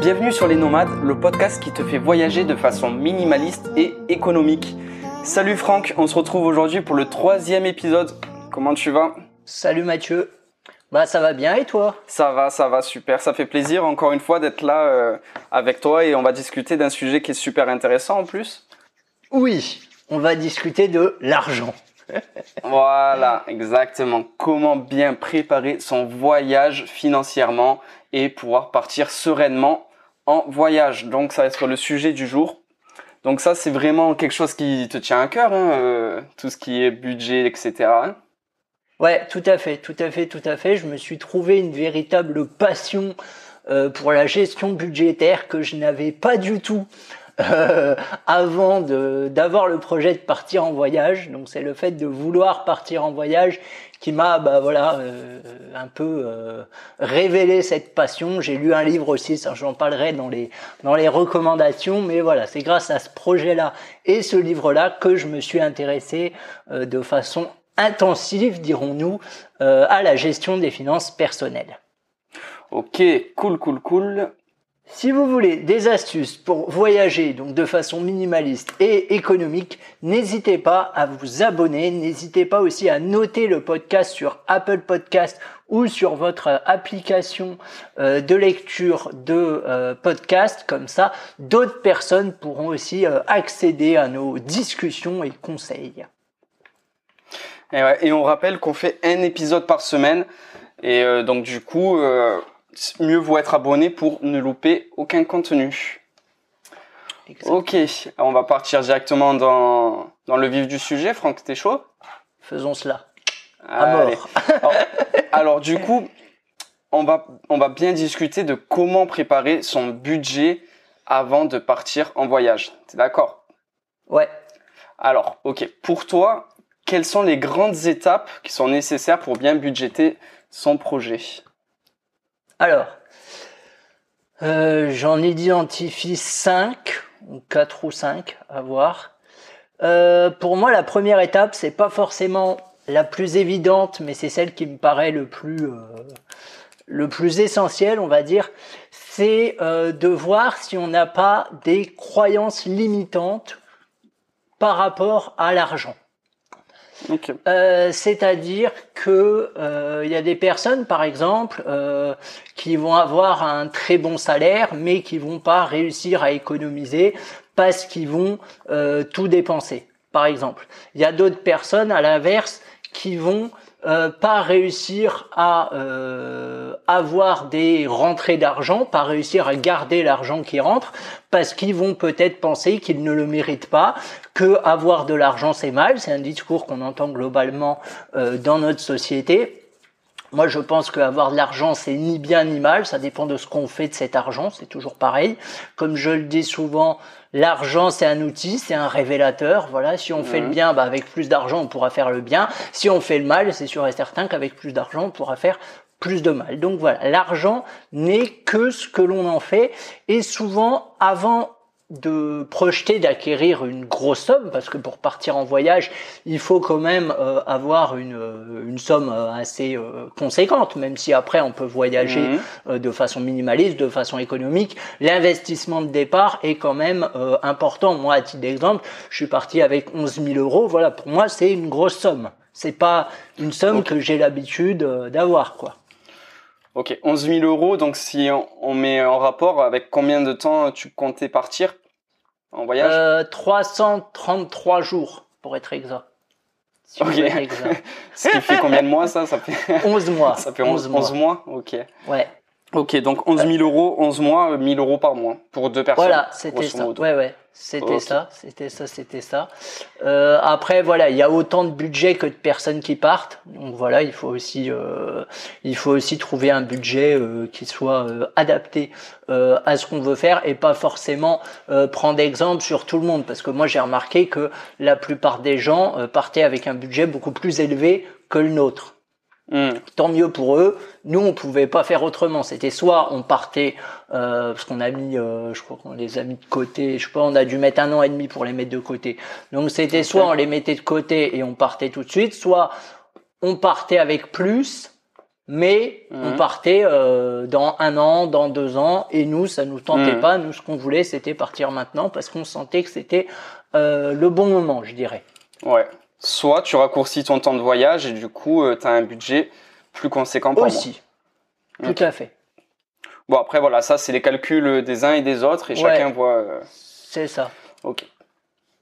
Bienvenue sur Les Nomades, le podcast qui te fait voyager de façon minimaliste et économique. Salut Franck, on se retrouve aujourd'hui pour le troisième épisode. Comment tu vas? Salut Mathieu. Bah ça va bien et toi? Ça va, ça va, super. Ça fait plaisir encore une fois d'être là euh, avec toi et on va discuter d'un sujet qui est super intéressant en plus. Oui, on va discuter de l'argent. voilà, exactement. Comment bien préparer son voyage financièrement et pouvoir partir sereinement voyage. Donc ça va être le sujet du jour. Donc ça c'est vraiment quelque chose qui te tient à cœur, hein, euh, tout ce qui est budget, etc. Ouais, tout à fait, tout à fait, tout à fait. Je me suis trouvé une véritable passion euh, pour la gestion budgétaire que je n'avais pas du tout euh, avant d'avoir le projet de partir en voyage. Donc c'est le fait de vouloir partir en voyage qui m'a bah voilà euh, un peu euh, révélé cette passion. J'ai lu un livre aussi, ça j'en parlerai dans les dans les recommandations, mais voilà, c'est grâce à ce projet-là et ce livre-là que je me suis intéressé de façon intensive, dirons-nous, à la gestion des finances personnelles. Ok, cool, cool, cool. Si vous voulez des astuces pour voyager donc de façon minimaliste et économique, n'hésitez pas à vous abonner, n'hésitez pas aussi à noter le podcast sur Apple Podcast ou sur votre application euh, de lecture de euh, podcast. Comme ça, d'autres personnes pourront aussi euh, accéder à nos discussions et conseils. Et on rappelle qu'on fait un épisode par semaine. Et donc du coup, mieux vaut être abonné pour ne louper aucun contenu. Ok, on va partir directement dans, dans le vif du sujet. Franck, t'es chaud? Faisons cela. À Alors, du coup, on va, on va bien discuter de comment préparer son budget avant de partir en voyage. T'es d'accord? Ouais. Alors, ok. Pour toi, quelles sont les grandes étapes qui sont nécessaires pour bien budgéter son projet? Alors, euh, j'en identifie 5, ou 4 ou 5 à voir. Euh, pour moi, la première étape, c'est pas forcément la plus évidente, mais c'est celle qui me paraît le plus, euh, le plus essentiel, on va dire. C'est de voir si on n'a pas des croyances limitantes par rapport à l'argent. Euh, c'est-à-dire que euh, il y a des personnes, par exemple, euh, qui vont avoir un très bon salaire, mais qui vont pas réussir à économiser parce qu'ils vont tout dépenser. Par exemple, il y a d'autres personnes, à l'inverse, qui vont euh, pas réussir à euh, avoir des rentrées d'argent, pas réussir à garder l'argent qui rentre, parce qu'ils vont peut-être penser qu'ils ne le méritent pas, que avoir de l'argent c'est mal. C'est un discours qu'on entend globalement euh, dans notre société. Moi, je pense qu'avoir de l'argent, c'est ni bien ni mal. Ça dépend de ce qu'on fait de cet argent. C'est toujours pareil. Comme je le dis souvent, l'argent, c'est un outil, c'est un révélateur. Voilà. Si on fait le bien, bah, avec plus d'argent, on pourra faire le bien. Si on fait le mal, c'est sûr et certain qu'avec plus d'argent, on pourra faire plus de mal. Donc voilà, l'argent n'est que ce que l'on en fait. Et souvent, avant de projeter d'acquérir une grosse somme parce que pour partir en voyage il faut quand même euh, avoir une, euh, une somme euh, assez conséquente même si après on peut voyager mhm. de façon minimaliste de façon économique. L'investissement de départ est quand même important. Moi à titre d'exemple je suis parti avec 11 000 euros. Voilà pour moi c'est une grosse somme. C'est pas une somme que j'ai l'habitude d'avoir quoi. Ok, 11 000 euros, donc si on, met en rapport avec combien de temps tu comptais partir en voyage? Euh, 333 jours, pour être exact. Si ok. Exact. Ce qui fait combien de mois ça? Ça fait 11 mois. Ça fait 11, 11 mois? Ok. Ouais. Ok, donc 11 000 euros, 11 mois, 1000 euros par mois pour deux personnes. Voilà, c'était ça. Ouais, ouais, c'était ça, c'était ça, c'était ça. Euh, après, voilà, il y a autant de budget que de personnes qui partent. Donc voilà, il faut aussi, euh, il faut aussi trouver un budget euh, qui soit euh, adapté euh, à ce qu'on veut faire et pas forcément prendre d'exemple sur tout le monde. Parce que moi, j'ai remarqué que la plupart des gens partaient avec un budget beaucoup plus élevé que le nôtre. Hmm. Tant mieux pour eux. Nous, on pouvait pas faire autrement. C'était soit on partait euh, parce qu'on a mis, euh, je crois qu'on les a mis de côté. Je sais pas, on a dû mettre un an et demi pour les mettre de côté. Donc c'était soit on les mettait de côté et on partait tout de suite, soit on partait avec plus, mais on Mhm. partait euh, dans un an, dans deux ans, et nous, ça nous tentait Mhm. pas. Nous, ce qu'on voulait, c'était partir maintenant parce qu'on sentait que c'était euh, le bon moment, je dirais. Ouais. Soit tu raccourcis ton temps de voyage et du coup, tu as un budget plus conséquent par mois. Aussi, tout à fait. Bon, après, voilà, ça, c'est les calculs des uns et des autres et Ouais. chacun voit. euh, C'est ça. Ok.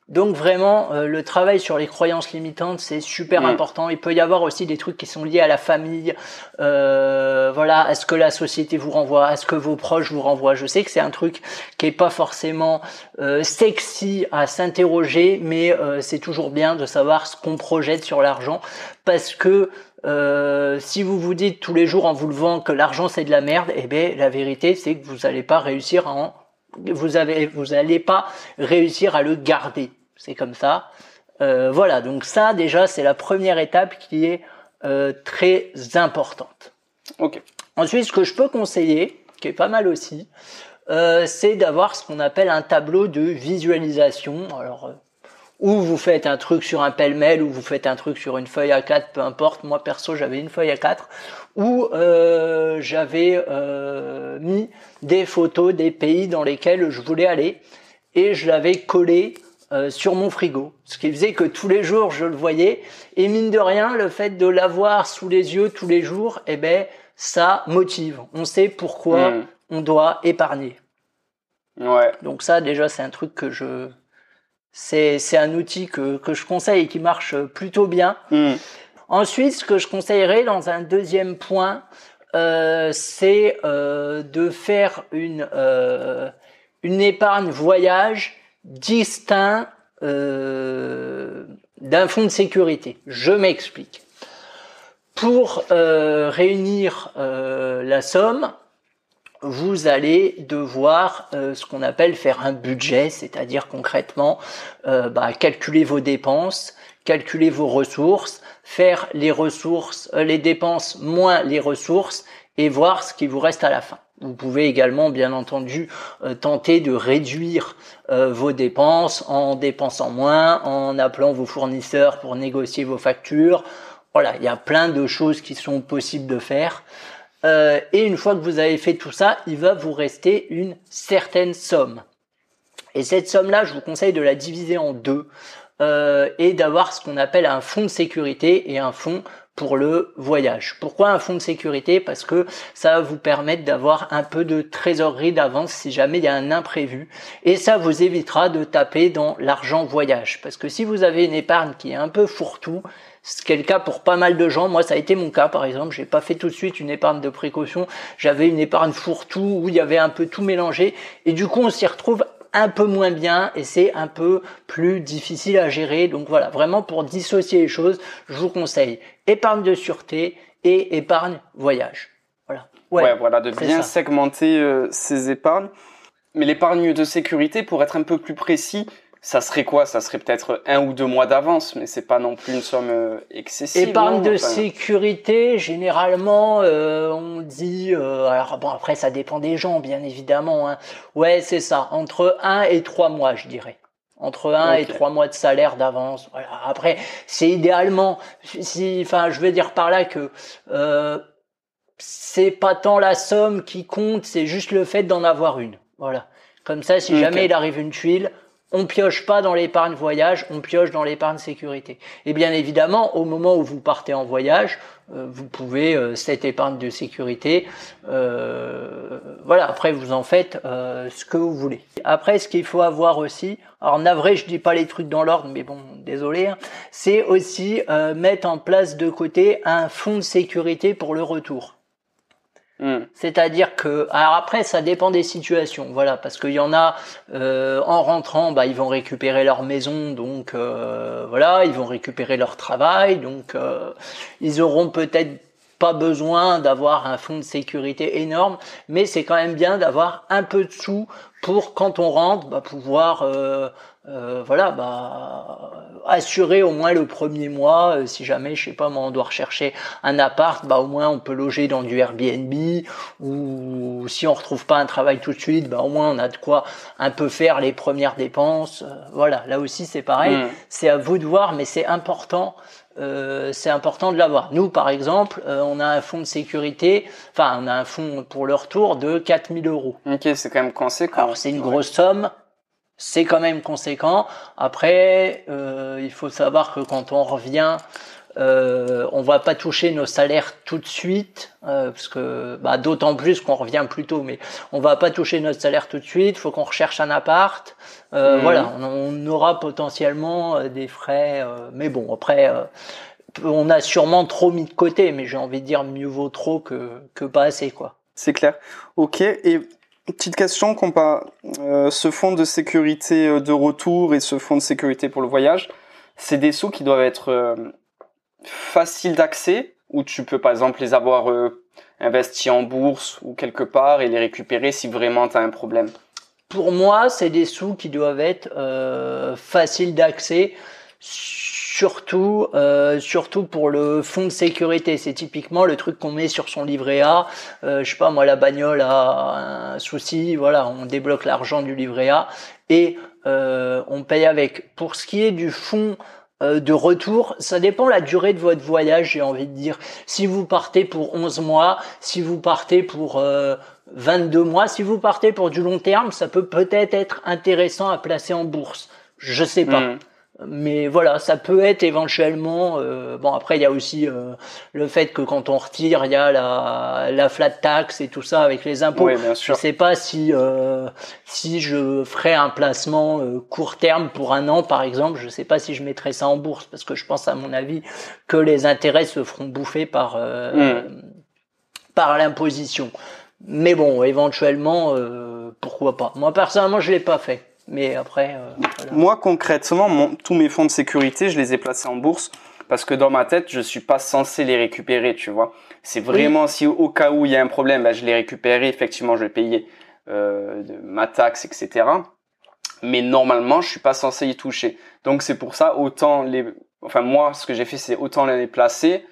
Donc vraiment, euh, le travail sur les croyances limitantes, c'est super Mm. important. Il peut y avoir aussi des trucs qui sont liés à la famille. Euh, voilà, à ce que la société vous renvoie, à ce que vos proches vous renvoient? Je sais que c'est un truc qui est pas forcément euh, sexy à s'interroger, mais euh, c'est toujours bien de savoir ce qu'on projette sur l'argent, parce que euh, si vous vous dites tous les jours en vous levant que l'argent c'est de la merde, eh ben la vérité c'est que vous n'allez pas réussir à en vous avez vous allez pas réussir à le garder. C'est comme ça. Euh, voilà, donc ça déjà c'est la première étape qui est euh, très importante. Ok. Ensuite, ce que je peux conseiller, qui est pas mal aussi, euh, c'est d'avoir ce qu'on appelle un tableau de visualisation. Alors, euh, ou vous faites un truc sur un pêle-mêle, ou vous faites un truc sur une feuille A4, peu importe. Moi perso, j'avais une feuille A4 où euh, j'avais euh, mis des photos des pays dans lesquels je voulais aller et je l'avais collé euh, sur mon frigo. Ce qui faisait que tous les jours je le voyais et mine de rien, le fait de l'avoir sous les yeux tous les jours, eh ben ça motive. On sait pourquoi Mm. on doit épargner. Ouais. Donc ça déjà c'est un truc que je c'est c'est un outil que que je conseille et qui marche plutôt bien. Mm. Ensuite, ce que je conseillerais dans un deuxième point, euh, c'est euh, de faire une euh, une épargne voyage distinct euh, d'un fonds de sécurité. Je m'explique. Pour euh, réunir euh, la somme, vous allez devoir ce qu'on appelle faire un budget, c'est-à-dire concrètement bah, calculer vos dépenses, calculer vos ressources, faire les ressources, les dépenses moins les ressources et voir ce qui vous reste à la fin. Vous pouvez également, bien entendu, euh, tenter de réduire euh, vos dépenses en dépensant moins, en appelant vos fournisseurs pour négocier vos factures. Voilà, il y a plein de choses qui sont possibles de faire. Euh, et une fois que vous avez fait tout ça, il va vous rester une certaine somme. Et cette somme-là, je vous conseille de la diviser en deux euh, et d'avoir ce qu'on appelle un fonds de sécurité et un fonds pour le voyage. Pourquoi un fonds de sécurité? Parce que ça va vous permettre d'avoir un peu de trésorerie d'avance si jamais il y a un imprévu. Et ça vous évitera de taper dans l'argent voyage. Parce que si vous avez une épargne qui est un peu fourre-tout, ce qui est le cas pour pas mal de gens. Moi, ça a été mon cas, par exemple. J'ai pas fait tout de suite une épargne de précaution. J'avais une épargne fourre-tout où il y avait un peu tout mélangé. Et du coup, on s'y retrouve un peu moins bien et c'est un peu plus difficile à gérer. Donc voilà, vraiment pour dissocier les choses, je vous conseille épargne de sûreté et épargne voyage. Voilà. Ouais, voilà, de bien ça. segmenter euh, ses épargnes. Mais l'épargne de sécurité, pour être un peu plus précis, ça serait quoi? Ça serait peut-être un ou deux mois d'avance, mais c'est pas non plus une somme euh, excessive. Épargne de Enfin, sécurité, généralement, euh, on dit. euh, alors bon, après ça dépend des gens, bien évidemment. Hein. Ouais, c'est ça, entre 1 et 3 mois, je dirais. Entre 1 et. 3 mois de salaire d'avance. Voilà. Après, c'est idéalement. Si, enfin, je veux dire par là que euh, c'est pas tant la somme qui compte, c'est juste le fait d'en avoir une. Voilà. Comme ça, si jamais il arrive une tuile, on pioche pas dans l'épargne voyage, on pioche dans l'épargne sécurité. Et bien évidemment, au moment où vous partez en voyage, euh, vous pouvez euh, cette épargne de sécurité, euh, voilà. Après, vous en faites euh, ce que vous voulez. Après, ce qu'il faut avoir aussi, alors navré, je dis pas les trucs dans l'ordre, mais bon, désolé, hein, c'est aussi mettre en place de côté un fonds de sécurité pour le retour. Hmm. C'est-à-dire que, alors après, ça dépend des situations, voilà, parce qu'il y en a euh, en rentrant, bah, ils vont récupérer leur maison, donc euh, voilà, ils vont récupérer leur travail, donc euh, ils auront peut-être pas besoin d'avoir un fonds de sécurité énorme, mais c'est quand même bien d'avoir un peu de sous pour quand on rentre, bah, pouvoir euh, voilà, bah, assurer au moins le premier mois. euh, si jamais, je sais pas, moi, on doit rechercher un appart, bah, au moins on peut loger dans du Airbnb ou si on retrouve pas un travail tout de suite, bah, au moins on a de quoi un peu faire les premières dépenses. Euh, voilà, là aussi c'est pareil. Mm. C'est à vous de voir, mais c'est important euh, c'est important de l'avoir. Nous, par exemple, euh, on a un fonds de sécurité, enfin, on a un fonds pour le retour de 4000 euros. Ok, c'est quand même conséquent. Alors, c'est une grosse somme, c'est quand même conséquent. Après, euh, il faut savoir que quand on revient, euh, on va pas toucher nos salaires tout de suite, euh, parce que bah, d'autant plus qu'on revient plus tôt, mais on va pas toucher notre salaire tout de suite. Il faut qu'on recherche un appart. Euh, Mhm. Voilà, on, on aura potentiellement euh, des frais, euh, mais bon, après, euh, on a sûrement trop mis de côté, mais j'ai envie de dire mieux vaut trop que que pas assez, quoi. C'est clair. Ok. Et petite question, euh, ce fonds de sécurité euh, de retour et ce fonds de sécurité pour le voyage, c'est des sous qui doivent être euh, faciles d'accès ou tu peux par exemple les avoir euh, investis en bourse ou quelque part et les récupérer si vraiment tu as un problème? Pour moi, c'est des sous qui doivent être faciles d'accès, surtout euh, surtout pour le fonds de sécurité. C'est typiquement le truc qu'on met sur son livret A. Euh, je sais pas moi, la bagnole a un souci, voilà, on débloque l'argent du livret A et euh, on paye avec. Pour ce qui est du fonds euh, de retour, ça dépend la durée de votre voyage, j'ai envie de dire. Si vous partez pour 11 mois, si vous partez pour euh, 22 mois, si vous partez pour du long terme, ça peut peut-être être intéressant à placer en bourse. Je sais pas. Mhm. Mais voilà, ça peut être éventuellement. euh, bon, après, il y a aussi euh, le fait que quand on retire, il y a la, la flat tax et tout ça avec les impôts. Oui, bien Je sûr. sais pas si euh, si je ferais un placement euh, court terme pour un an, par exemple. Je sais pas si je mettrais ça en bourse parce que je pense, à mon avis, que les intérêts se feront bouffer par euh, par l'imposition. Mais bon, éventuellement, euh, pourquoi pas. Moi, personnellement, je l'ai pas fait. Mais après, euh, voilà. Moi, concrètement, mon- tous mes fonds de sécurité, je les ai placés en bourse parce que dans ma tête, je suis pas censé les récupérer, tu vois. C'est vraiment si au cas où il y a un problème, ben, je les récupérerai, effectivement, je vais payer euh, de ma taxe, etc. Mais normalement, je suis pas censé y toucher. Donc c'est pour ça, autant les... Enfin, moi, ce que j'ai fait, c'est autant les placer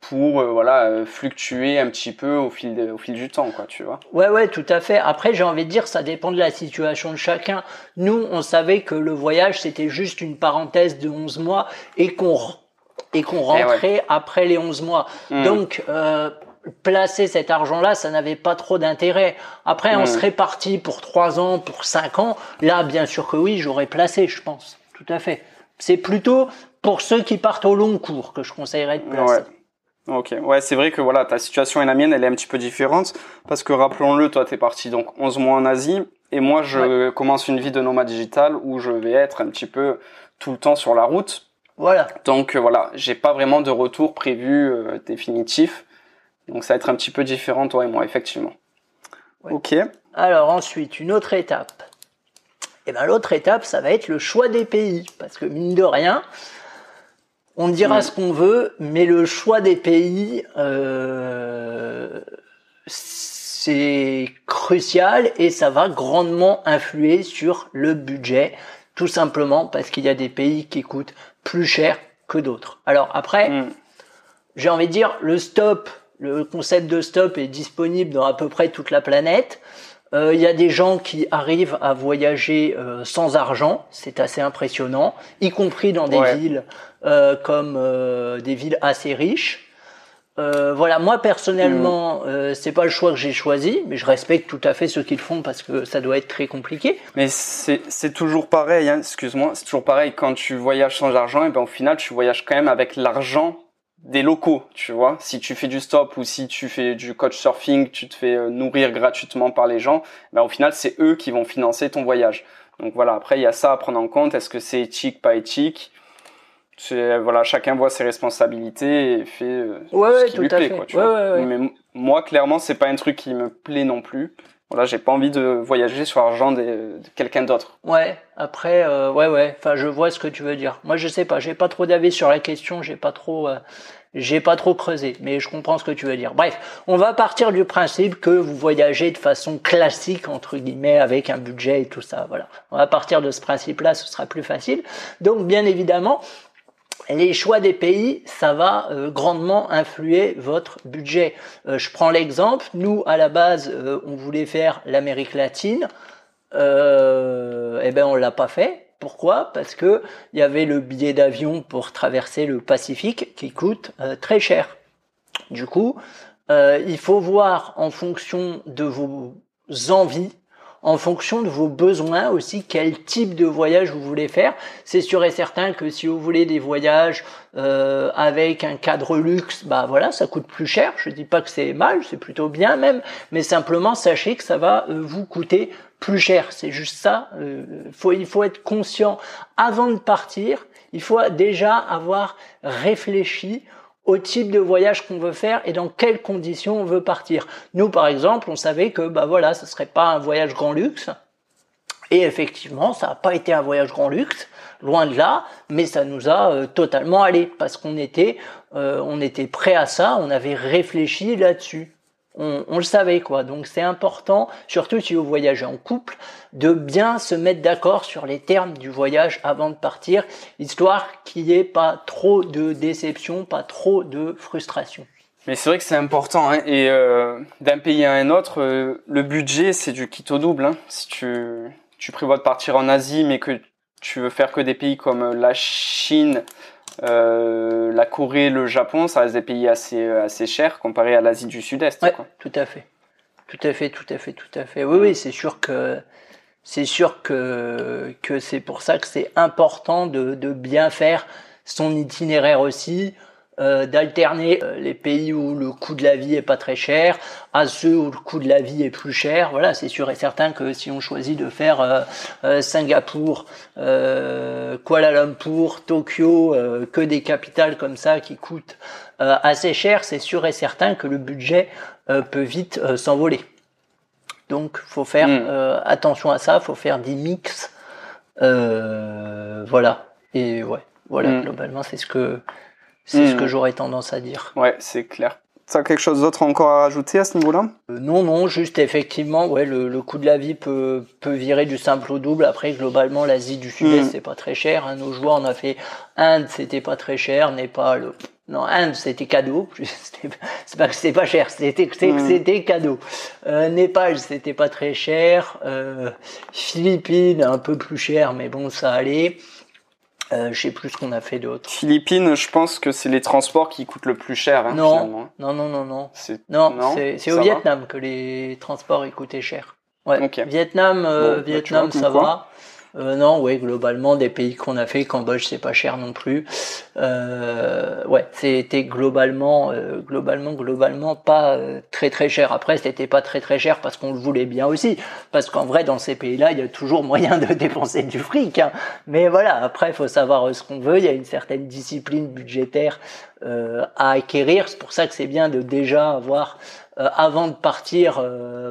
pour euh, voilà euh, fluctuer un petit peu au fil de- au fil du temps quoi tu vois Ouais, ouais, tout à fait. Après, j'ai envie de dire, ça dépend de la situation de chacun. Nous, on savait que le voyage, c'était juste une parenthèse de 11 mois et qu'on et qu'on Eh ouais. rentrait après les 11 mois. Hmm. Donc, euh, placer cet argent-là, ça n'avait pas trop d'intérêt. Après, on Mm. serait parti pour 3 ans, pour 5 ans. Là, bien sûr que oui, j'aurais placé, je pense. Tout à fait. C'est plutôt pour ceux qui partent au long cours que je conseillerais de placer. Ouais. Ok, ouais, c'est vrai que voilà, ta situation et la mienne, elle est un petit peu différente parce que rappelons-le, toi, t'es parti donc 11 mois en Asie et moi, je commence une vie de nomade digital où je vais être un petit peu tout le temps sur la route. Voilà. Donc euh, voilà, j'ai pas vraiment de retour prévu euh, définitif. Donc ça va être un petit peu différent, toi et moi, effectivement. Ouais. Ok. Alors ensuite, une autre étape. Et ben l'autre étape, ça va être le choix des pays, parce que mine de rien, on dira ce qu'on veut, mais le choix des pays, euh, c'est crucial et ça va grandement influer sur le budget, tout simplement parce qu'il y a des pays qui coûtent plus cher que d'autres. Alors après, Mm. j'ai envie de dire, le stop, le concept de stop est disponible dans à peu près toute la planète. Euh, Il y a des gens qui arrivent à voyager euh, sans argent, c'est assez impressionnant, y compris dans des Ouais. villes euh, comme euh, des villes assez riches. Euh, voilà, moi personnellement, euh, c'est pas le choix que j'ai choisi, mais je respecte tout à fait ceux qui le font parce que ça doit être très compliqué. Mais c'est c'est toujours pareil, hein, excuse-moi, c'est toujours pareil quand tu voyages sans argent, et ben au final tu voyages quand même avec l'argent des locaux, tu vois. Si tu fais du stop ou si tu fais du coach surfing, tu te fais euh, nourrir gratuitement par les gens, ben au final c'est eux qui vont financer ton voyage. Donc voilà, après il y a ça à prendre en compte. Est-ce que c'est éthique, pas éthique? C'est voilà, chacun voit ses responsabilités et fait euh, Ouais, ce qui lui plaît, quoi. Tu Ouais, vois. Mais moi clairement c'est pas un truc qui me plaît non plus. Voilà, j'ai pas envie de voyager sur l'argent des- de quelqu'un d'autre. Ouais, après, euh, ouais, ouais. Enfin, je vois ce que tu veux dire. Moi, je sais pas. J'ai pas trop d'avis sur la question. J'ai pas trop, euh, j'ai pas trop creusé. Mais je comprends ce que tu veux dire. Bref, on va partir du principe que vous voyagez de façon classique entre guillemets avec un budget et tout ça. Voilà. On va partir de ce principe-là. Ce sera plus facile. Donc, bien évidemment. Les choix des pays, ça va euh, grandement influer votre budget. Euh, je prends l'exemple, nous à la base, euh, on voulait faire l'Amérique latine, euh, eh ben on l'a pas fait Pourquoi? Parce que il y avait le billet d'avion pour traverser le Pacifique qui coûte très cher. Du coup, il faut voir en fonction de vos envies, en fonction de vos besoins aussi, quel type de voyage vous voulez faire. C'est sûr et certain que si vous voulez des voyages euh, avec un cadre luxe, bah voilà, ça coûte plus cher. Je dis pas que c'est mal, c'est plutôt bien même, mais simplement sachez que ça va euh, vous coûter plus cher. C'est juste ça. Euh, faut, il faut être conscient avant de partir. Il faut déjà avoir réfléchi au type de voyage qu'on veut faire et dans quelles conditions on veut partir. Nous, par exemple, on savait que bah voilà, ce serait pas un voyage grand luxe. Et effectivement, ça n'a pas été un voyage grand luxe, loin de là, mais ça nous a euh, totalement allé parce qu'on était, euh, on était prêt à ça, on avait réfléchi là-dessus on, le savait quoi. Donc c'est important, surtout si vous voyagez en couple, de bien se mettre d'accord sur les termes du voyage avant de partir, histoire qu'il n'y ait pas trop de déception, pas trop de frustration. Mais c'est vrai que c'est important hein. et euh, d'un pays à un autre, euh, le budget c'est du kit au double. Hein. Si tu, tu prévois de partir en Asie mais que tu veux faire que des pays comme la Chine, euh, la Corée, le Japon, ça reste des pays assez, assez chers comparé à l'Asie du Sud-Est. Ouais, tout à fait. Tout à fait, tout à fait, tout à fait. Oui, oui, c'est sûr que c'est sûr que, que c'est pour ça que c'est important de, de bien faire son itinéraire aussi. Euh, d'alterner euh, les pays où le coût de la vie est pas très cher à ceux où le coût de la vie est plus cher. Voilà, c'est sûr et certain que si on choisit de faire euh, Singapour, Kuala Lumpur, Tokyo, que des capitales comme ça qui coûtent assez cher, c'est sûr et certain que le budget peut vite s'envoler. Donc, faut faire hmm. attention à ça, faut faire des mix. voilà. Et ouais, voilà, hmm. globalement, c'est ce que c'est ce que hmm. j'aurais tendance à dire. Ouais, c'est clair. Ça quelque chose d'autre encore à rajouter à ce niveau-là? Euh, Non, non, juste effectivement, ouais, le, le, coût de la vie peut, peut virer du simple au double. Après, globalement, l'Asie du Sud-Est, hmm. c'est pas très cher. Hein. Nos joueurs, on a fait Inde, c'était pas très cher. Népal, non, Inde, c'était cadeau. c'est pas que c'était pas cher, c'était hmm. c'était cadeau. Euh, Népal, c'était pas très cher. Euh, Philippines, un peu plus cher, mais bon, ça allait. Euh, je sais plus ce qu'on a fait d'autre. Philippines, je pense que c'est les transports qui coûtent le plus cher. Hein, non, non, non, non, non. C'est non, c'est au Vietnam que les transports ils coûtaient cher. Ouais. Vietnam, euh, bah, Vietnam, ça va. Euh, non, oui, globalement, des pays qu'on a fait, Cambodge, c'est pas cher non plus. Euh, ouais, c'était globalement, euh, globalement, globalement pas euh, très très cher. Après, c'était pas très très cher parce qu'on le voulait bien aussi, parce qu'en vrai, dans ces pays-là, il y a toujours moyen de dépenser du fric. Hein. Mais voilà, après, il faut savoir ce qu'on veut. Il y a une certaine discipline budgétaire à acquérir. C'est pour ça que c'est bien de déjà avoir avant de partir,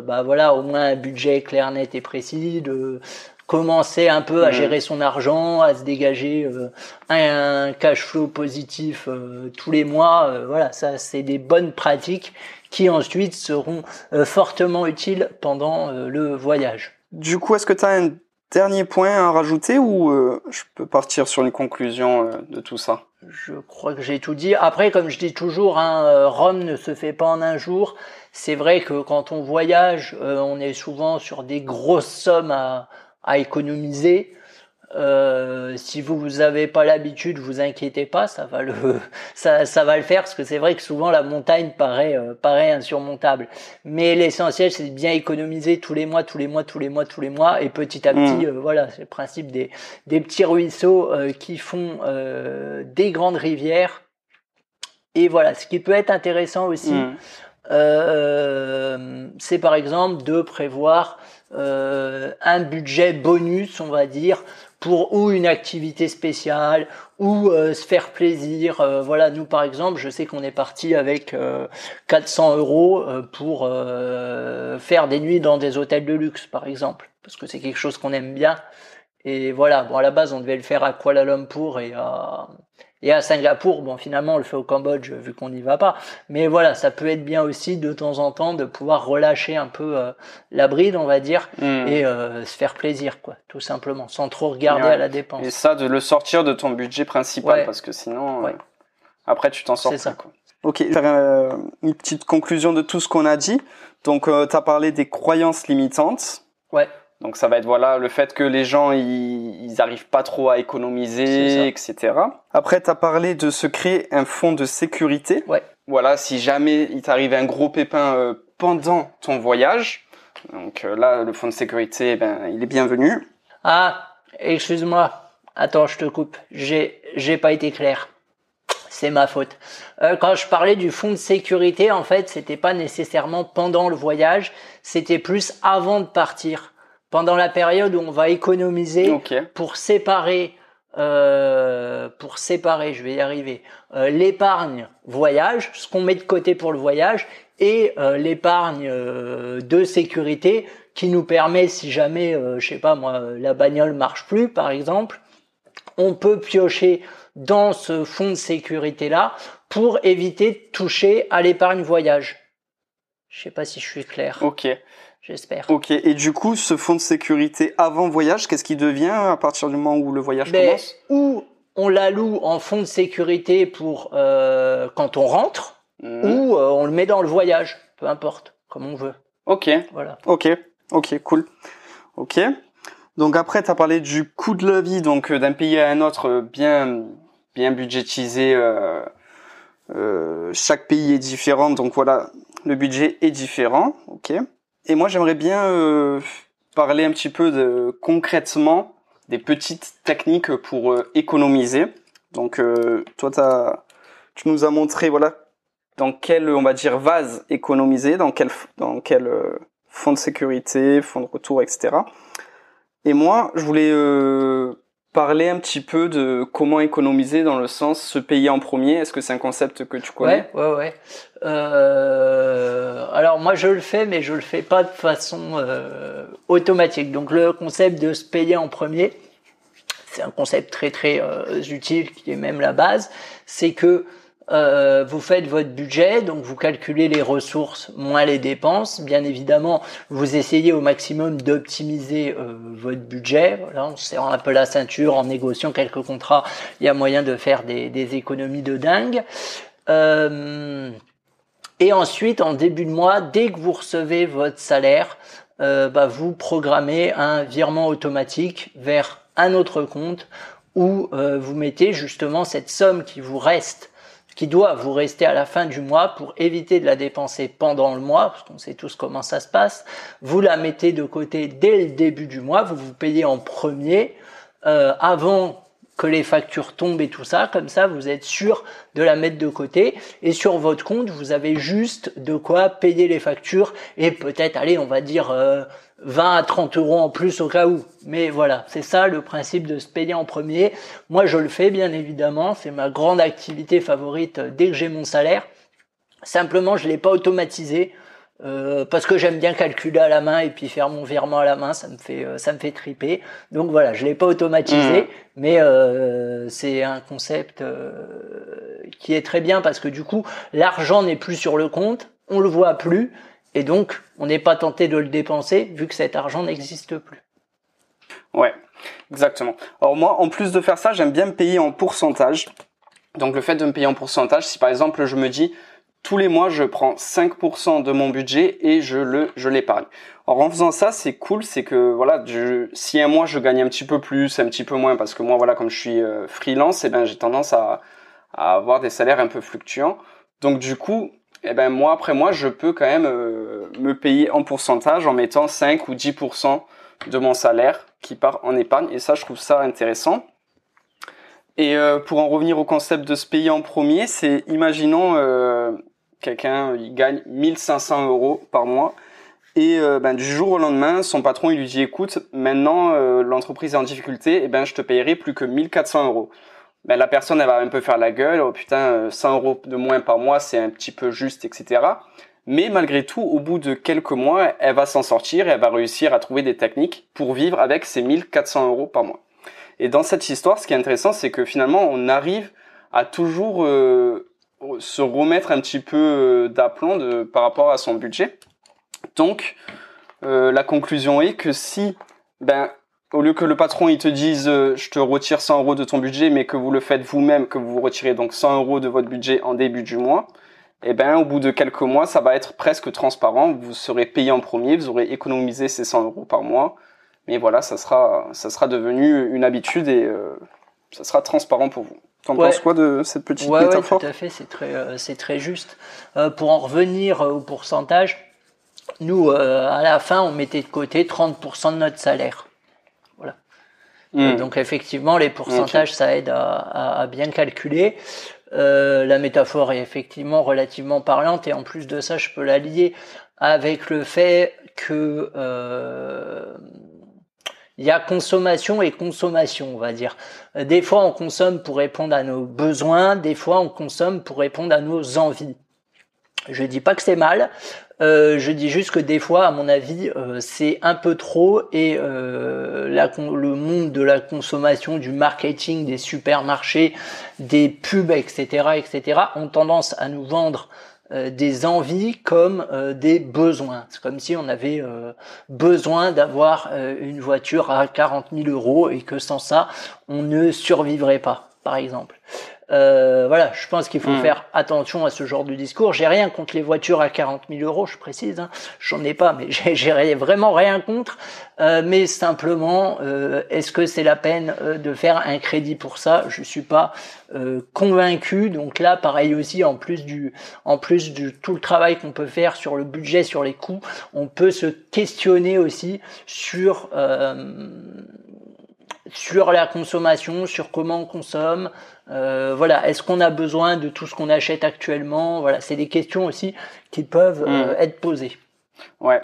bah voilà, au moins un budget clair, net et précis, de commencer un peu à gérer son argent, à se dégager euh, un, cash flow positif euh, tous les mois. Euh, voilà, ça c'est des bonnes pratiques qui ensuite seront fortement utiles pendant le voyage. Du coup, est-ce que tu as un dernier point à rajouter ou je peux partir sur une conclusion de tout ça? Je crois que j'ai tout dit. Après, comme je dis toujours, hein, Rome ne se fait pas en un jour. C'est vrai que quand on voyage, on est souvent sur des grosses sommes à, à économiser. Euh, si vous n'avez pas l'habitude, vous inquiétez pas, ça va le, ça, ça va le faire parce que c'est vrai que souvent la montagne paraît, euh, paraît insurmontable. Mais l'essentiel, c'est de bien économiser tous les mois, tous les mois, tous les mois, tous les mois, et petit à petit, mmh. euh, voilà, c'est le principe des, des petits ruisseaux qui font des grandes rivières. Et voilà, ce qui peut être intéressant aussi, mmh. c'est par exemple de prévoir euh, un budget bonus, on va dire, pour ou une activité spéciale ou euh, se faire plaisir. Euh, voilà, nous par exemple, je sais qu'on est parti avec 400 euros pour faire des nuits dans des hôtels de luxe, par exemple, parce que c'est quelque chose qu'on aime bien. Et voilà, bon à la base on devait le faire à Kuala Lumpur et à et à Singapour, bon, finalement, on le fait au Cambodge vu qu'on n'y va pas. Mais voilà, ça peut être bien aussi de temps en temps de pouvoir relâcher un peu euh, la bride, on va dire, hmm. et euh, se faire plaisir, quoi, tout simplement, sans trop regarder à la dépense. Et ça, de le sortir de ton budget principal, parce que sinon, euh, après, tu t'en sors C'est ça. Quoi. Ok, faire une petite conclusion de tout ce qu'on a dit. Donc, tu as parlé des croyances limitantes. Ouais. Donc ça va être voilà le fait que les gens ils, ils arrivent pas trop à économiser, etc. Après tu as parlé de se créer un fonds de sécurité. Ouais. Voilà, si jamais il t'arrive un gros pépin euh, pendant ton voyage, donc euh, là le fonds de sécurité, ben il est bienvenu. Ah, excuse-moi. Attends, je te coupe. J'ai j'ai pas été clair. C'est ma faute. Euh, quand je parlais du fonds de sécurité, en fait, c'était pas nécessairement pendant le voyage, c'était plus avant de partir pendant la période où on va économiser pour séparer euh, pour séparer, je vais y arriver, euh, l'épargne voyage, ce qu'on met de côté pour le voyage, et euh, l'épargne de sécurité qui nous permet, si jamais, je sais pas moi, la bagnole marche plus, par exemple, on peut piocher dans ce fonds de sécurité là pour éviter de toucher à l'épargne voyage. Je sais pas si je suis clair. Ok j'espère. Ok, et du coup, ce fonds de sécurité avant voyage, qu'est-ce qui devient à partir du moment où le voyage ben, commence? Ou on l'alloue en fonds de sécurité pour euh, quand on rentre, mhm. ou euh, on le met dans le voyage, peu importe, comme on veut. Ok. Voilà. Ok, ok, cool. Ok. Donc après, tu as parlé du coût de la vie, donc euh, d'un pays à un autre, bien, bien budgétisé. chaque pays est différent, donc voilà, le budget est différent. Ok. Et moi, j'aimerais bien euh, parler un petit peu concrètement des petites techniques pour euh, économiser. Donc, euh, toi, as, tu nous as montré, voilà, dans quel, on va dire, vase économiser, dans quel, dans quel fonds de sécurité, fonds de retour, etc. Et moi, je voulais parler un petit peu de comment économiser dans le sens se payer en premier. Est-ce que c'est un concept que tu connais? Ouais, ouais, ouais. Euh, alors moi je le fais, mais je le fais pas de façon euh, automatique. Donc le concept de se payer en premier, c'est un concept très très euh, utile qui est même la base. C'est que euh, vous faites votre budget, donc vous calculez les ressources moins les dépenses. Bien évidemment, vous essayez au maximum d'optimiser euh, votre budget. Voilà, en serrant un peu la ceinture, en négociant quelques contrats, il y a moyen de faire des, des économies de dingue. Euh, et ensuite, en début de mois, dès que vous recevez votre salaire, euh, bah, vous programmez un virement automatique vers un autre compte où vous mettez justement cette somme qui vous reste qui doit vous rester à la fin du mois pour éviter de la dépenser pendant le mois, parce qu'on sait tous comment ça se passe. Vous la mettez de côté dès le début du mois, vous vous payez en premier, euh, avant que les factures tombent et tout ça, comme ça vous êtes sûr de la mettre de côté et sur votre compte vous avez juste de quoi payer les factures et peut-être allez on va dire euh, 20 à 30 euros en plus au cas où. Mais voilà, c'est ça le principe de se payer en premier. Moi, je le fais bien évidemment. C'est ma grande activité favorite dès que j'ai mon salaire. Simplement, je l'ai pas automatisé euh, parce que j'aime bien calculer à la main et puis faire mon virement à la main, ça me fait euh, ça me fait triper. Donc voilà, je l'ai pas automatisé, mmh. mais euh, c'est un concept qui est très bien parce que du coup, l'argent n'est plus sur le compte, on le voit plus et donc, on n'est pas tenté de le dépenser vu que cet argent n'existe plus. Ouais, exactement. Alors moi, en plus de faire ça, j'aime bien me payer en pourcentage. Donc le fait de me payer en pourcentage, si par exemple je me dis tous les mois je prends 5% de mon budget et je le je l'épargne. Alors en faisant ça, c'est cool, c'est que voilà, si un mois je gagne un petit peu plus, un petit peu moins, parce que moi voilà comme je suis euh, freelance, eh ben j'ai tendance à, avoir des salaires un peu fluctuants. Donc du coup, eh ben moi après moi je peux quand même euh, me payer en pourcentage en mettant 5 ou 10% de mon salaire qui part en épargne et ça je trouve ça intéressant. Et euh, pour en revenir au concept de se payer en premier, c'est imaginons quelqu'un il gagne 1500 euros par mois et ben, du jour au lendemain son patron il lui dit écoute maintenant l'entreprise est en difficulté et eh ben je te payerai plus que 1400 euros ben, la personne elle va un peu faire la gueule, oh putain, 100 euh, euros de moins par mois, c'est un petit peu juste, etc. Mais malgré tout, au bout de quelques mois, elle va s'en sortir et elle va réussir à trouver des techniques pour vivre avec ces 1400 euros par mois. Et dans cette histoire, ce qui est intéressant, c'est que finalement, on arrive à toujours euh, se remettre un petit peu euh, d'aplomb par rapport à son budget. Donc, la conclusion est que si ben au lieu que le patron il te dise euh, je te retire 100 euros de ton budget, mais que vous le faites vous-même, que vous vous retirez donc 100 euros de votre budget en début du mois, eh ben au bout de quelques mois, ça va être presque transparent. Vous serez payé en premier, vous aurez économisé ces 100 euros par mois, Mais voilà, ça sera, ça sera devenu une habitude et ça sera transparent pour vous. T'en penses quoi de cette petite ouais, métaphore tout à fait, c'est très, c'est très juste. pour en revenir au pourcentage, nous, à la fin, on mettait de côté 30% de notre salaire. Voilà. Hmm. Donc effectivement, les pourcentages, ça aide à, à bien calculer. Euh, la métaphore est effectivement relativement parlante et en plus de ça, je peux la lier avec le fait que euh, il y a consommation et consommation, on va dire. Des fois, on consomme pour répondre à nos besoins, des fois, on consomme pour répondre à nos envies. Je dis pas que c'est mal, euh, je dis juste que des fois, à mon avis, euh, c'est un peu trop et euh, le monde de la consommation, du marketing, des supermarchés, des pubs, etc., etc., ont tendance à nous vendre des envies comme des besoins. C'est comme si on avait besoin d'avoir une voiture à 40 000 euros et que sans ça, on ne survivrait pas, par exemple. Euh, voilà, je pense qu'il faut hmm. faire attention à ce genre de discours. J'ai rien contre les voitures à 40 000 euros, je précise. Hein. J'en ai pas, mais j'ai vraiment rien contre. Euh, mais simplement, euh, est-ce que c'est la peine de faire un crédit pour ça? Je suis pas euh, convaincu. Donc là, pareil aussi, en plus du, en plus du tout le travail qu'on peut faire sur le budget, sur les coûts, on peut se questionner aussi sur sur la consommation, sur comment on consomme. Euh, voilà, est-ce qu'on a besoin de tout ce qu'on achète actuellement? Voilà, c'est des questions aussi qui peuvent euh, mm. être posées. Ouais,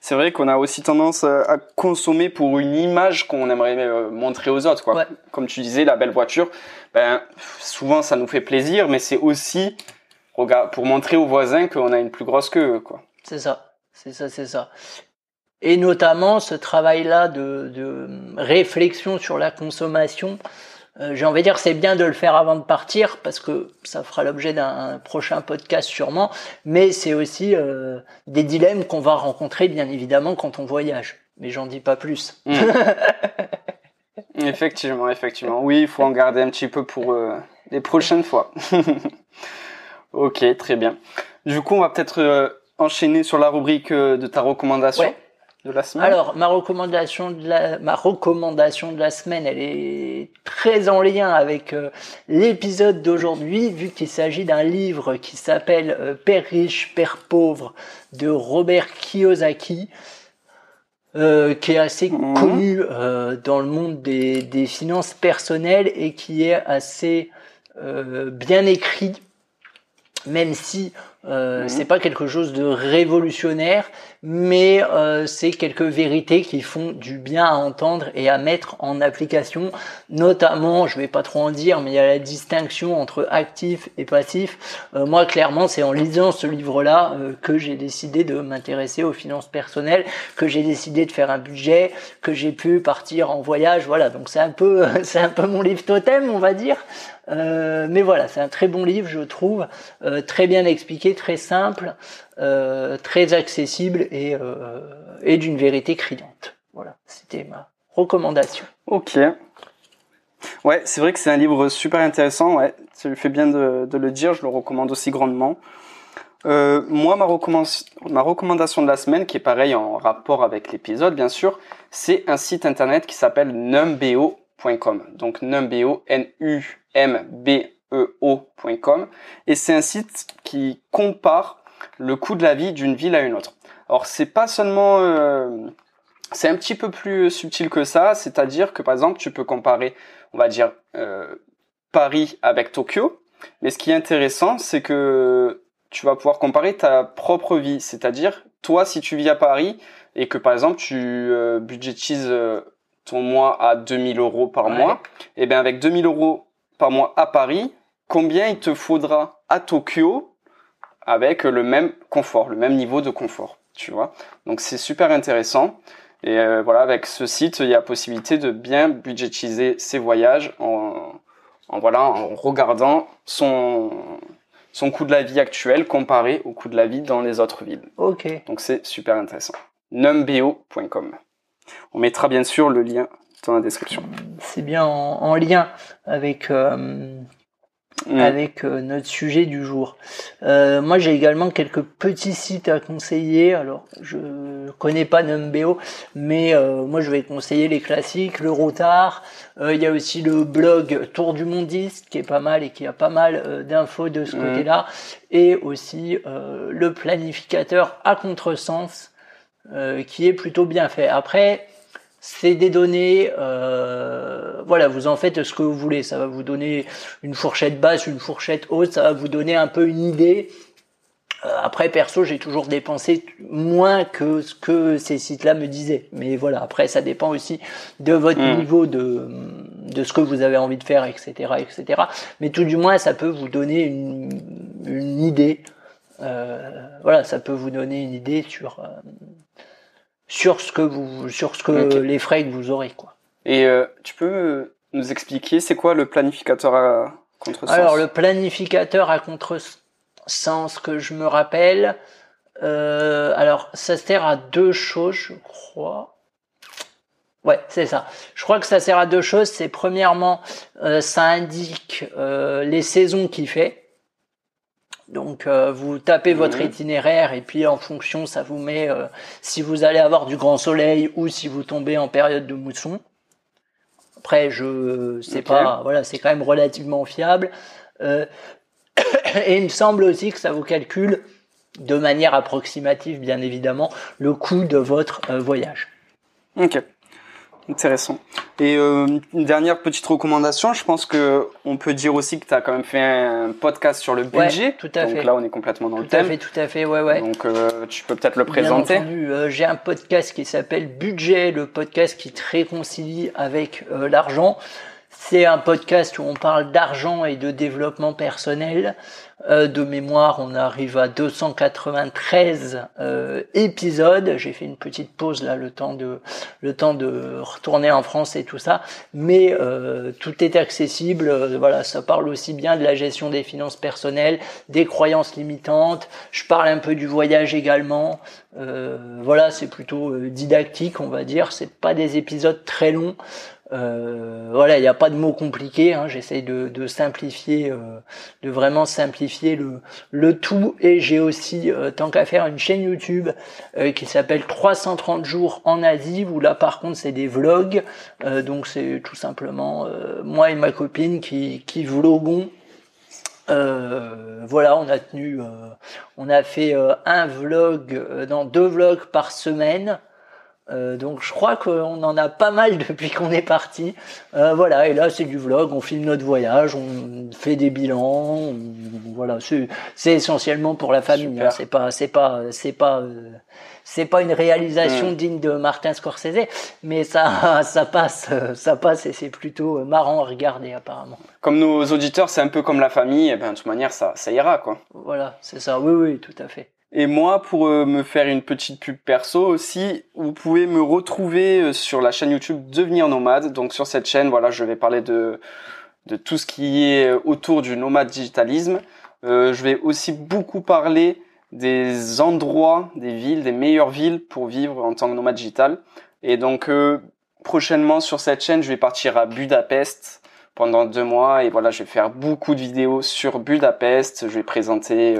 c'est vrai qu'on a aussi tendance à consommer pour une image qu'on aimerait euh, montrer aux autres. Quoi. Comme tu disais, la belle voiture, ben, souvent ça nous fait plaisir, mais c'est aussi pour montrer aux voisins qu'on a une plus grosse queue. Quoi. C'est ça, c'est ça, c'est ça et notamment ce travail-là de, de, réflexion sur la consommation. Euh, J'ai envie de dire c'est bien de le faire avant de partir parce que ça fera l'objet d'un prochain podcast sûrement, mais c'est aussi euh, des dilemmes qu'on va rencontrer bien évidemment quand on voyage. Mais j'en dis pas plus. Mmh. effectivement, effectivement. Oui, il faut en garder un petit peu pour euh, les prochaines fois. ok, très bien. Du coup, on va peut-être euh, enchaîner sur la rubrique euh, de ta recommandation. Ouais. Alors, ma recommandation de la, ma recommandation de la semaine, elle est très en lien avec euh, l'épisode d'aujourd'hui, vu qu'il s'agit d'un livre qui s'appelle euh, Père riche, Père pauvre de Robert Kiyosaki. Euh, qui est assez mhm. connu dans le monde des, des, finances personnelles et qui est assez bien écrit, même si euh, mhm. C'est pas quelque chose de révolutionnaire, mais euh, c'est quelques vérités qui font du bien à entendre et à mettre en application. Notamment, je vais pas trop en dire, mais il y a la distinction entre actif et passif. Euh, moi, clairement, c'est en lisant ce livre-là euh, que j'ai décidé de m'intéresser aux finances personnelles, que j'ai décidé de faire un budget, que j'ai pu partir en voyage. Voilà, donc c'est un peu, c'est un peu mon livre totem, on va dire. Euh, mais voilà, c'est un très bon livre, je trouve, euh, très bien expliqué, très simple, euh, très accessible et, d'une vérité criante. Voilà, c'était ma recommandation. Ok. Ouais, c'est vrai que c'est un livre super intéressant. Ouais, ça lui fait bien de, le dire. Je le recommande aussi grandement. Moi, ma, ma, recommandation de la semaine, qui est pareil en rapport avec l'épisode, bien sûr, c'est un site internet qui s'appelle numbeo.com. Donc numbeo, N-U mbeo.com et c'est un site qui compare le coût de la vie d'une ville à une autre. Alors c'est pas seulement euh, c'est un petit peu plus subtil que ça, c'est-à-dire que par exemple tu peux comparer, on va dire euh, Paris avec Tokyo, mais ce qui est intéressant c'est que tu vas pouvoir comparer ta propre vie, c'est-à-dire toi si tu vis à Paris et que par exemple tu euh, budgétises ton mois à 2000 euros par mois, et eh bien avec 2000 euros par mois à Paris, combien il te faudra à Tokyo avec le même confort, le même niveau de confort, tu vois. Donc c'est super intéressant. Et euh, voilà, avec ce site, il y a possibilité de bien budgétiser ses voyages en, en voilà, en regardant son son coût de la vie actuel comparé au coût de la vie dans les autres villes. Ok. Donc c'est super intéressant. numbeo.com. On mettra bien sûr le lien dans la description. C'est bien en, lien avec euh, avec euh, notre sujet du jour. Euh, moi, j'ai également quelques petits sites à conseiller. Alors, je ne connais pas Numbeo, mais moi je vais conseiller les classiques, le Rotard. Il y a aussi le blog Tour du Mondiste qui est pas mal et qui a pas mal d'infos de ce côté-là, et aussi le planificateur à contresens qui est plutôt bien fait. Après, c'est des données, voilà, vous en faites ce que vous voulez. Ça va vous donner une fourchette basse, une fourchette haute, ça va vous donner un peu une idée euh, après, perso, j'ai toujours dépensé moins que ce que ces sites-là me disaient. Mais voilà, après, ça dépend aussi de votre hmm. niveau de, de ce que vous avez envie de faire, etc., etc. Mais tout du moins, ça peut vous donner une, une idée. Euh, voilà, ça peut vous donner une idée sur euh, sur ce que vous, sur ce que les frais que vous aurez, quoi. Et euh, tu peux nous expliquer, c'est quoi le planificateur à contresens? Alors, le planificateur à contresens sens que je me rappelle. Euh, alors, ça sert à deux choses, je crois. Ouais, c'est ça. Je crois que ça sert à deux choses. C'est premièrement, euh, ça indique euh, les saisons qu'il fait. Donc, vous tapez votre itinéraire et puis en fonction, ça vous met si vous allez avoir du grand soleil ou si vous tombez en période de mousson. Après, je sais pas. Voilà, c'est quand même relativement fiable. Et il me semble aussi que ça vous calcule de manière approximative, bien évidemment, le coût de votre euh, voyage. Ok. Intéressant. Et euh, une dernière petite recommandation, je pense que on peut dire aussi que tu as quand même fait un podcast sur le budget. tout à donc fait. là, on est complètement dans le thème. Tout à fait, tout à fait, ouais, ouais. Donc euh, tu peux peut-être le présenter. Bien j'ai un podcast qui s'appelle Budget, le podcast qui te réconcilie avec l'argent. C'est un podcast où on parle d'argent et de développement personnel. Euh, de mémoire, on arrive à 293 euh, épisodes. J'ai fait une petite pause là, le temps de le temps de retourner en France et tout ça. Mais euh, tout est accessible. voilà, ça parle aussi bien de la gestion des finances personnelles, des croyances limitantes. Je parle un peu du voyage également. voilà, c'est plutôt didactique, on va dire. C'est pas des épisodes très longs. Euh, voilà, il n'y a pas de mots compliqués. Hein, J'essaye de, simplifier, euh, de vraiment simplifier le, le tout. Et j'ai aussi, euh, tant qu'à faire, une chaîne YouTube qui s'appelle 330 jours en Asie, où là, par contre, c'est des vlogs. donc, c'est tout simplement moi et ma copine qui, qui vloguons. voilà, on a tenu, on a fait un vlog, dans deux vlogs par semaine. Euh, donc je crois qu'on en a pas mal depuis qu'on est parti. Euh, voilà, et là c'est du vlog, on filme notre voyage, on fait des bilans, voilà, c'est essentiellement pour la famille. Hein, c'est pas, c'est pas, c'est pas, euh, c'est pas une réalisation digne de Martin Scorsese, mais ça, ça passe, ça passe et c'est plutôt marrant à regarder apparemment. Comme nos auditeurs, c'est un peu comme la famille, et ben de toute manière ça, ça ira quoi. Voilà, c'est ça. Oui, oui, tout à fait. Et moi, pour euh, me faire une petite pub perso aussi, vous pouvez me retrouver euh, sur la chaîne YouTube Devenir Nomade. Donc sur cette chaîne, voilà, je vais parler de, de tout ce qui est autour du nomade digitalisme. Euh, je vais aussi beaucoup parler des endroits, des villes, des meilleures villes pour vivre en tant que nomade digital. Et donc prochainement sur cette chaîne, je vais partir à Budapest pendant deux mois et voilà, je vais faire beaucoup de vidéos sur Budapest. Je vais présenter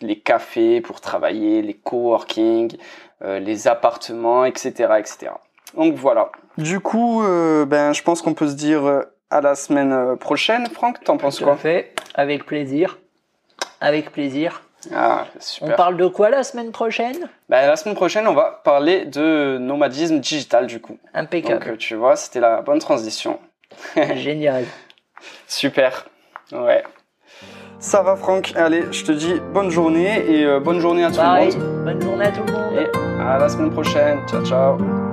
les cafés pour travailler, les coworking, euh, les appartements, etc., etc. Donc voilà. Du coup, euh, ben, je pense qu'on peut se dire euh, à la semaine prochaine. Franck, t'en penses quoi fait, avec plaisir. Avec plaisir. Ah, super. On parle de quoi la semaine prochaine? Ben, La semaine prochaine, on va parler de nomadisme digital du coup. Impeccable. Donc tu vois, c'était la bonne transition. Génial. Super. Ouais. Ça va Franck, allez, je te dis bonne journée et euh, bonne journée à tout le monde. Bonne journée à tout le monde. Et à la semaine prochaine. Ciao ciao.